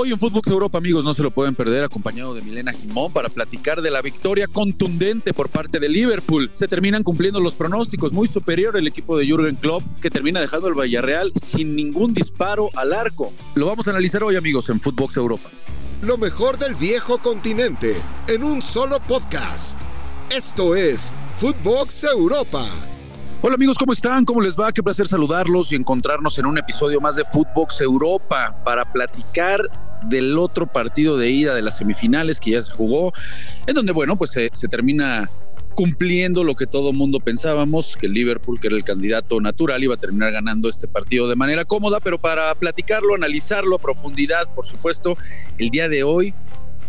Hoy en Fútbol Europa, amigos, no se lo pueden perder, acompañado de Milena Jimón para platicar de la victoria contundente por parte de Liverpool. Se terminan cumpliendo los pronósticos, muy superior el equipo de Jürgen Klopp, que termina dejando el Villarreal sin ningún disparo al arco. Lo vamos a analizar hoy, amigos, en Fútbol Europa. Lo mejor del viejo continente en un solo podcast. Esto es Footbox Europa. Hola amigos, ¿cómo están? ¿Cómo les va? Qué placer saludarlos y encontrarnos en un episodio más de Footbox Europa para platicar del otro partido de ida de las semifinales que ya se jugó, en donde, bueno, pues se, termina cumpliendo lo que todo mundo pensábamos, que Liverpool, que era el candidato natural, iba a terminar ganando este partido de manera cómoda, pero para platicarlo, analizarlo a profundidad, por supuesto, el día de hoy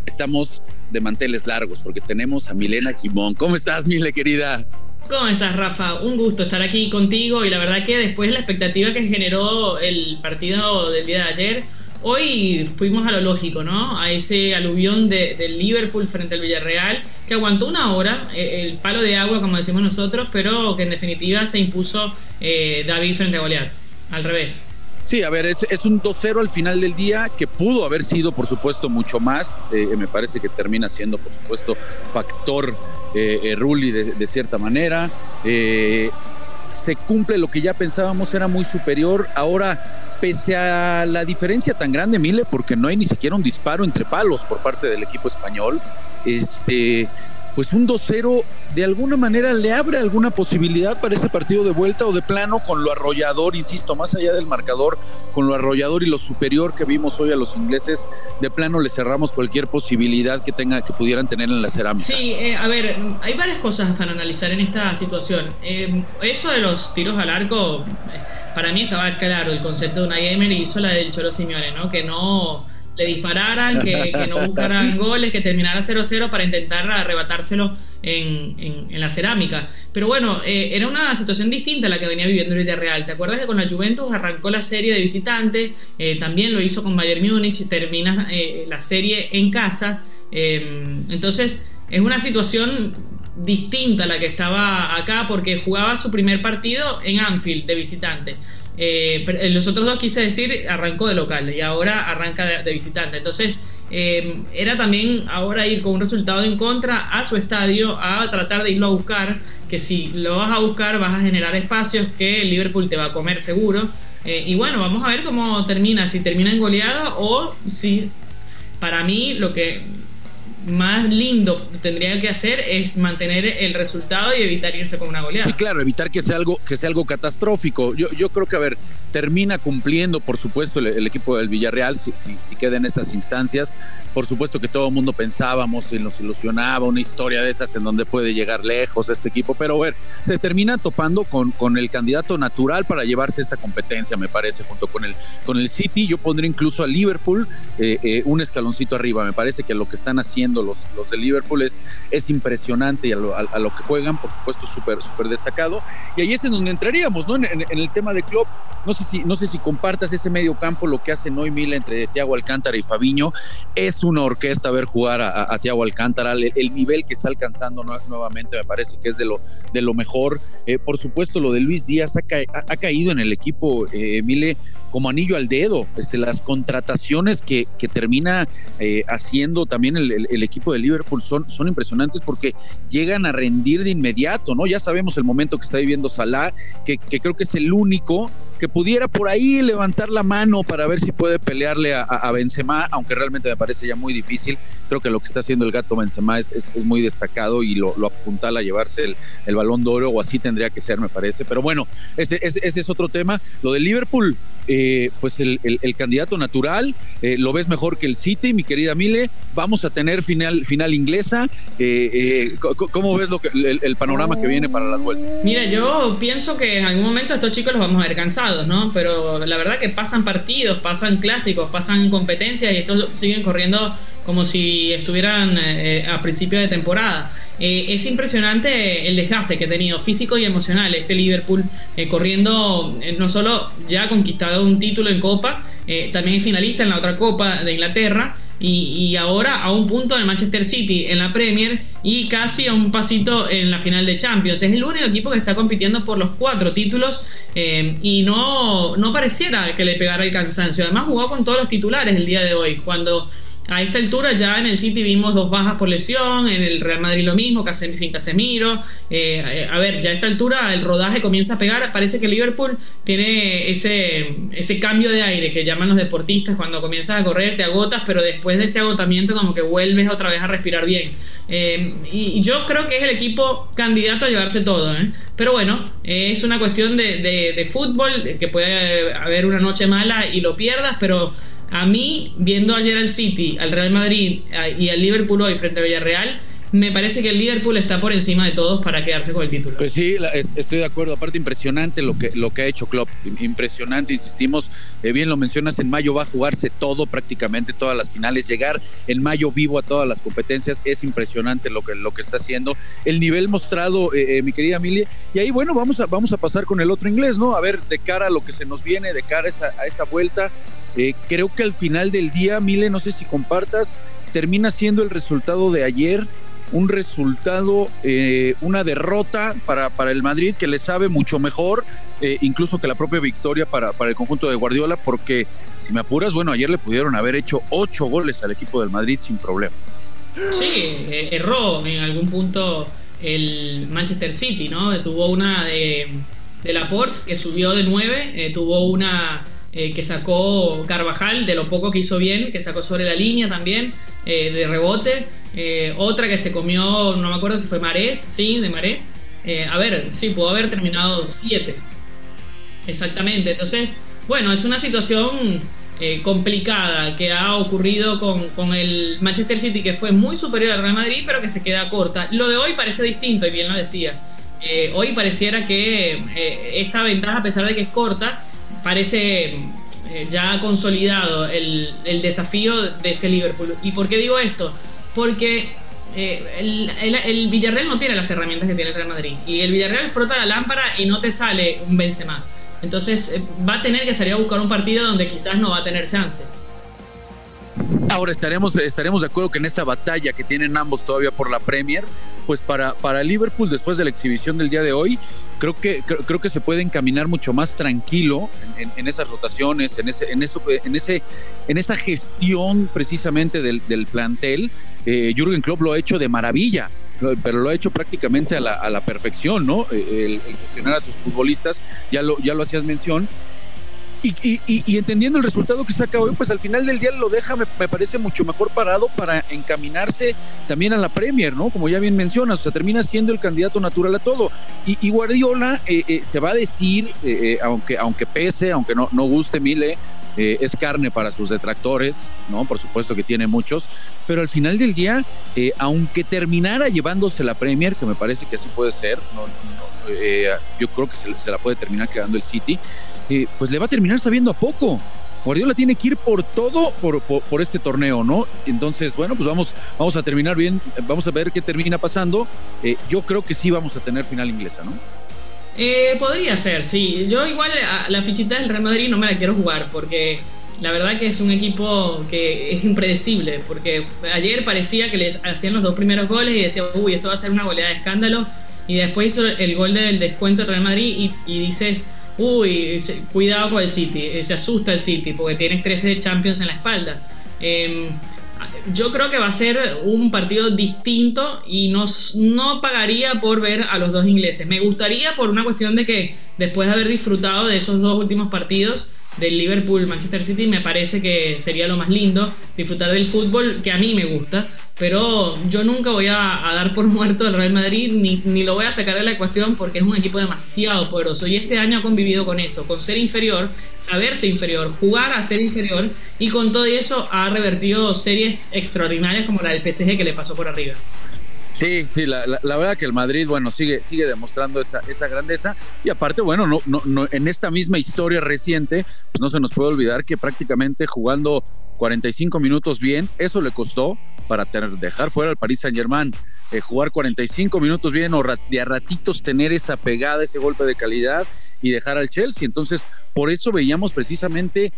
estamos de manteles largos porque tenemos a Milena Quimón. ¿Cómo estás, Mile, querida? ¿Cómo estás, Rafa? Un gusto estar aquí contigo y la verdad que después de la expectativa que generó el partido del día de ayer, hoy fuimos a lo lógico, ¿no? A ese aluvión de, del Liverpool frente al Villarreal, que aguantó una hora, eh, el palo de agua, como decimos nosotros, pero que en definitiva se impuso eh, David frente a Goliat. Al revés. Sí, a ver, es, un 2-0 al final del día que pudo haber sido, por supuesto, mucho más. Eh, me parece que termina siendo, por supuesto, factor eh Rulli de, cierta manera. Se cumple lo que ya pensábamos era muy superior. Ahora, pese a la diferencia tan grande, Mile, porque no hay ni siquiera un disparo entre palos por parte del equipo español, este, pues un 2-0 de alguna manera le abre alguna posibilidad para ese partido de vuelta o de plano con lo arrollador, insisto, más allá del marcador, con lo arrollador y lo superior que vimos hoy a los ingleses, de plano le cerramos cualquier posibilidad que tenga que pudieran tener en la cerámica. Sí, eh, a ver, hay varias cosas para analizar en esta situación. Eh, eso de los tiros al arco, eh, para mí estaba claro el concepto de una gamer y hizo la del Cholo Simeone, ¿no? Que no le dispararan, que, no buscaran goles, que terminara 0-0 para intentar arrebatárselo en, la cerámica. Pero bueno, eh, era una situación distinta a la que venía viviendo el Villarreal. ¿Te acuerdas que con la Juventus arrancó la serie de visitantes? Eh, también lo hizo con Bayern Múnich, termina eh, la serie en casa. entonces, es una situación distinta a la que estaba acá porque jugaba su primer partido en Anfield de visitante. Eh, los otros dos quise decir arrancó de local y ahora arranca de, visitante. Entonces eh, era también ahora ir con un resultado en contra a su estadio a tratar de irlo a buscar, que si lo vas a buscar vas a generar espacios que el Liverpool te va a comer seguro. Eh, y bueno, vamos a ver cómo termina, si termina en goleada o si para mí lo que más lindo tendría que hacer es mantener el resultado y evitar irse con una goleada. Sí, claro, evitar que sea algo, que sea algo catastrófico. Yo, yo creo que, a ver, termina cumpliendo, por supuesto, el, equipo del Villarreal, si, si, queda en estas instancias. Por supuesto que todo el mundo pensábamos y nos ilusionaba una historia de esas en donde puede llegar lejos este equipo, pero a ver, se termina topando con, con el candidato natural para llevarse esta competencia, me parece, junto con el, con el City. Yo pondría incluso a Liverpool eh, eh, un escaloncito arriba. Me parece que lo que están haciendo los, los de Liverpool es, es impresionante y a lo, que juegan, por supuesto, súper súper destacado. Y ahí es en donde entraríamos, ¿no? En, el tema de club. No sé, si, no sé si compartas ese medio campo, lo que hace hoy Mila entre Thiago Alcántara y Fabiño. Es una orquesta ver jugar a, a Thiago Alcántara. El, nivel que está alcanzando nuevamente me parece que es de lo, de lo mejor. Eh, por supuesto, lo de Luis Díaz ha, caído en el equipo, eh, Mile, como anillo al dedo. Este, las contrataciones que, que termina eh, haciendo también el, equipo de Liverpool son, son impresionantes porque llegan a rendir de inmediato, ¿no? Ya sabemos el momento que está viviendo Salah, que, que creo que es el único que pudiera por ahí levantar la mano para ver si puede pelearle a, Benzema, aunque realmente me parece ya muy difícil. Creo que lo que está haciendo el gato Benzema es, es, muy destacado y lo, lo apuntala a llevarse el, el, balón de oro, o así tendría que ser, me parece. Pero bueno, ese, ese es otro tema. Lo de Liverpool, eh, pues el, candidato natural, eh, lo ves mejor que el City, mi querida Mile. Vamos a tener final, final inglesa. Eh, ¿Cómo ves lo que, el, panorama que viene para las vueltas? Mira, yo pienso que en algún momento estos chicos los vamos a ver cansados, ¿no? Pero la verdad que pasan partidos, pasan clásicos, pasan competencias y estos siguen corriendo como si estuvieran a principio de temporada. es impresionante el desgaste que ha tenido físico y emocional este Liverpool corriendo no solo ya conquistado un título en Copa, eh, también finalista en la otra Copa de Inglaterra y, ahora a un punto del Manchester City en la Premier y casi a un pasito en la final de Champions. Es el único equipo que está compitiendo por los cuatro títulos eh, y no, no pareciera que le pegara el cansancio. Además jugó con todos los titulares el día de hoy, cuando a esta altura ya en el City vimos dos bajas por lesión, en el Real Madrid lo mismo, sin Casemiro. Eh, a ver, ya a esta altura el rodaje comienza a pegar. Parece que Liverpool tiene ese, ese cambio de aire que llaman los deportistas cuando comienzas a correr, te agotas, pero después de ese agotamiento como que vuelves otra vez a respirar bien. Eh, y yo creo que es el equipo candidato a llevarse todo. ¿eh? Pero bueno, es una cuestión de, de fútbol, que puede haber una noche mala y lo pierdas, pero a mí, viendo ayer al City, al Real Madrid y al Liverpool hoy frente a Villarreal, me parece que el Liverpool está por encima de todos para quedarse con el título. Pues sí, estoy de acuerdo. Aparte, impresionante lo que, lo que ha hecho Klopp. Impresionante, insistimos. Eh, bien lo mencionas, en mayo va a jugarse todo, prácticamente todas las finales. Llegar en mayo vivo a todas las competencias es impresionante lo que, lo que está haciendo. El nivel mostrado, eh, eh, mi querida Emilia. Y ahí, bueno, vamos a, vamos a pasar con el otro inglés, ¿no? A ver, de cara a lo que se nos viene, de cara a esa, a esa vuelta. Creo que al final del día, Mile, no sé si compartas, termina siendo el resultado de ayer un resultado, eh, una derrota para, para, el Madrid que le sabe mucho mejor, eh, incluso que la propia victoria para, para el conjunto de Guardiola, porque si me apuras, bueno, ayer le pudieron haber hecho ocho goles al equipo del Madrid sin problema. Sí, eh, erró en algún punto el Manchester City, ¿no? Tuvo una de, de Laporte que subió de nueve, tuvo una eh, que sacó Carvajal, de lo poco que hizo bien, que sacó sobre la línea también, eh, de rebote. Eh, otra que se comió, no me acuerdo si fue Marés, sí, de Marés. a ver, sí, pudo haber terminado 7. Exactamente. Entonces, bueno, es una situación complicada que ha ocurrido con, con, el Manchester City, que fue muy superior al Real Madrid, pero que se queda corta. Lo de hoy parece distinto, y bien lo decías. hoy pareciera que esta ventaja, a pesar de que es corta, parece eh, ya consolidado el, desafío de este Liverpool. ¿Y por qué digo esto? Porque eh, el, Villarreal no tiene las herramientas que tiene el Real Madrid. Y el Villarreal frota la lámpara y no te sale un Benzema. Entonces eh, va a tener que salir a buscar un partido donde quizás no va a tener chance. Ahora estaremos, estaremos de acuerdo que en esa batalla que tienen ambos todavía por la Premier, pues para, para Liverpool después de la exhibición del día de hoy, creo que, creo, que se puede encaminar mucho más tranquilo en, esas rotaciones, en ese, en eso, en ese, en esa gestión precisamente del, plantel. Eh, Jürgen Klopp lo ha hecho de maravilla pero lo ha hecho prácticamente a la, perfección, ¿no? Eh, el, gestionar a sus futbolistas, ya lo, ya lo hacías mención, y, entendiendo el resultado que saca hoy, pues al final del día lo deja, me, parece mucho mejor parado para encaminarse también a la Premier, ¿no? Como ya bien mencionas, o sea, termina siendo el candidato natural a todo. Y, Guardiola eh, eh, se va a decir, eh, aunque, aunque pese, aunque no, no guste Mile, es carne para sus detractores, ¿no? Por supuesto que tiene muchos, pero al final del día, aunque terminara llevándose la Premier, que me parece que así puede ser, yo creo que se la puede terminar quedando el City, pues le va a terminar sabiendo a poco. Guardiola tiene que ir por todo por, este torneo, ¿no? Entonces, bueno, pues vamos, vamos a terminar bien, vamos a ver qué termina pasando. Eh, yo creo que sí vamos a tener final inglesa, ¿no? Eh, podría ser, sí. Yo igual a la fichita del Real Madrid no me la quiero jugar porque la verdad que es un equipo que es impredecible, porque ayer parecía que les hacían los dos primeros goles y decía, uy, esto va a ser una goleada de escándalo, y después hizo el gol del descuento del Real Madrid y dices, uy, cuidado con el City, eh, se asusta el City porque tienes 13 Champions en la espalda. Em, yo creo que va a ser un partido distinto y no, no pagaría por ver a los dos ingleses. Me gustaría por una cuestión de que después de haber disfrutado de esos dos últimos partidos, del Liverpool Manchester City me parece que sería lo más lindo disfrutar del fútbol que a mí me gusta pero yo nunca voy a, dar por muerto al Real Madrid ni, ni, lo voy a sacar de la ecuación porque es un equipo demasiado poderoso y este año ha convivido con eso, con ser inferior, saberse inferior, jugar a ser inferior y con todo eso ha revertido series extraordinarias como la del PSG que le pasó por arriba. Sí, sí, la, la, verdad que el Madrid, bueno, sigue, sigue demostrando esa, esa grandeza y aparte, bueno, no, no, no, en esta misma historia reciente, pues no se nos puede olvidar que prácticamente jugando 45 minutos bien, eso le costó para dejar fuera al Paris Saint Germain, eh, jugar 45 minutos bien o de a ratitos tener esa pegada, ese golpe de calidad y dejar al Chelsea. Entonces, por eso veíamos precisamente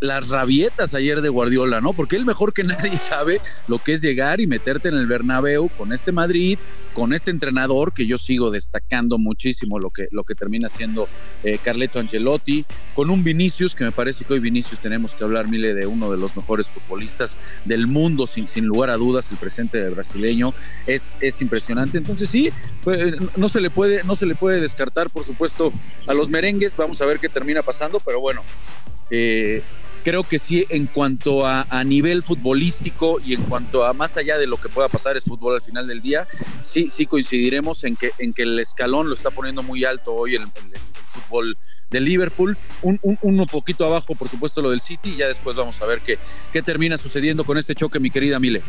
las rabietas ayer de Guardiola, ¿no? Porque él mejor que nadie sabe lo que es llegar y meterte en el Bernabéu con este Madrid, con este entrenador que yo sigo destacando muchísimo lo que, lo que termina siendo eh, Carleto Ancelotti, con un Vinicius, que me parece que hoy Vinicius tenemos que hablar, Mile, de uno de los mejores futbolistas del mundo, sin, sin lugar a dudas, el presente brasileño es, es impresionante. Entonces sí, pues, no, se le puede, no se le puede descartar, por supuesto, a los merengues, vamos a ver qué termina pasando, pero bueno, eh, creo que sí, en cuanto a, nivel futbolístico y en cuanto a más allá de lo que pueda pasar es fútbol al final del día, sí, sí coincidiremos en que, en que el escalón lo está poniendo muy alto hoy el, fútbol de Liverpool, un, uno poquito abajo, por supuesto, lo del City, y ya después vamos a ver qué, qué termina sucediendo con este choque, mi querida Mile.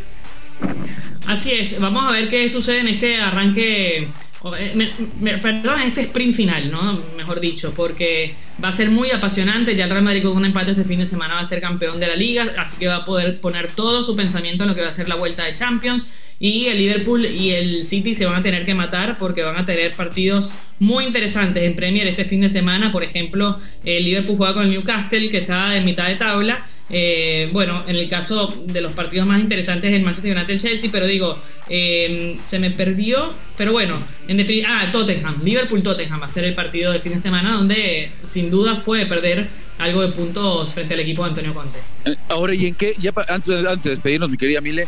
Así es, vamos a ver qué sucede en este arranque, eh, perdón, este sprint final, ¿no? Mejor dicho, porque va a ser muy apasionante. Ya el Real Madrid con un empate este fin de semana va a ser campeón de la liga, así que va a poder poner todo su pensamiento en lo que va a ser la vuelta de Champions. Y el Liverpool y el City se van a tener que matar porque van a tener partidos muy interesantes en Premier este fin de semana. Por ejemplo, el Liverpool juega con el Newcastle, que está en mitad de tabla eh, bueno, en el caso de los partidos más interesantes el Manchester United Chelsea, pero digo, eh, se me perdió, pero bueno, en definitiva, ah, Tottenham, Liverpool Tottenham va a ser el partido de fin de semana donde sin duda puede perder algo de puntos frente al equipo de Antonio Conte. Eh, ahora, ¿y en qué, antes, de despedirnos, mi querida Mile,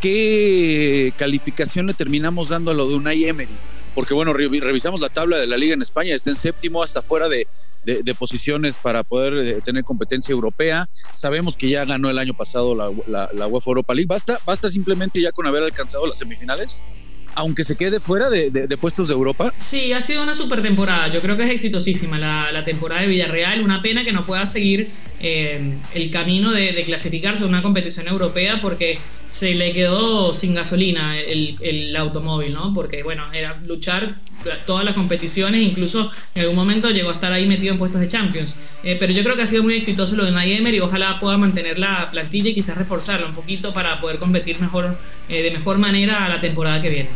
qué calificación le terminamos dando a lo de Unai Emery? Porque bueno, revisamos la tabla de la liga en España, está en séptimo hasta fuera de de, posiciones para poder eh, tener competencia europea. Sabemos que ya ganó el año pasado la, la, la UEFA Europa League. ¿Basta, ¿Basta simplemente ya con haber alcanzado las semifinales? Aunque se quede fuera de, puestos de Europa. Sí, ha sido una super temporada. Yo creo que es exitosísima la, temporada de Villarreal. Una pena que no pueda seguir eh, el camino de, clasificarse a una competición europea porque se le quedó sin gasolina el, automóvil, ¿no? Porque, bueno, era luchar todas las competiciones, incluso en algún momento llegó a estar ahí metido en puestos de Champions. Eh, pero yo creo que ha sido muy exitoso lo de Nayemer y ojalá pueda mantener la plantilla y quizás reforzarla un poquito para poder competir mejor, eh, de mejor manera a la temporada que viene.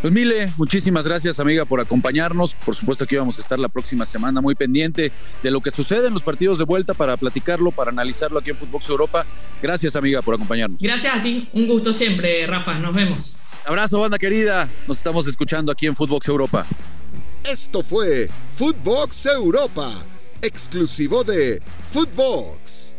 Pues Mile, muchísimas gracias amiga por acompañarnos. Por supuesto que íbamos a estar la próxima semana muy pendiente de lo que sucede en los partidos de vuelta para platicarlo, para analizarlo aquí en Footbox Europa. Gracias amiga por acompañarnos. Gracias a ti, un gusto siempre Rafa, nos vemos. Abrazo banda querida, nos estamos escuchando aquí en Footbox Europa. Esto fue Footbox Europa, exclusivo de Footbox.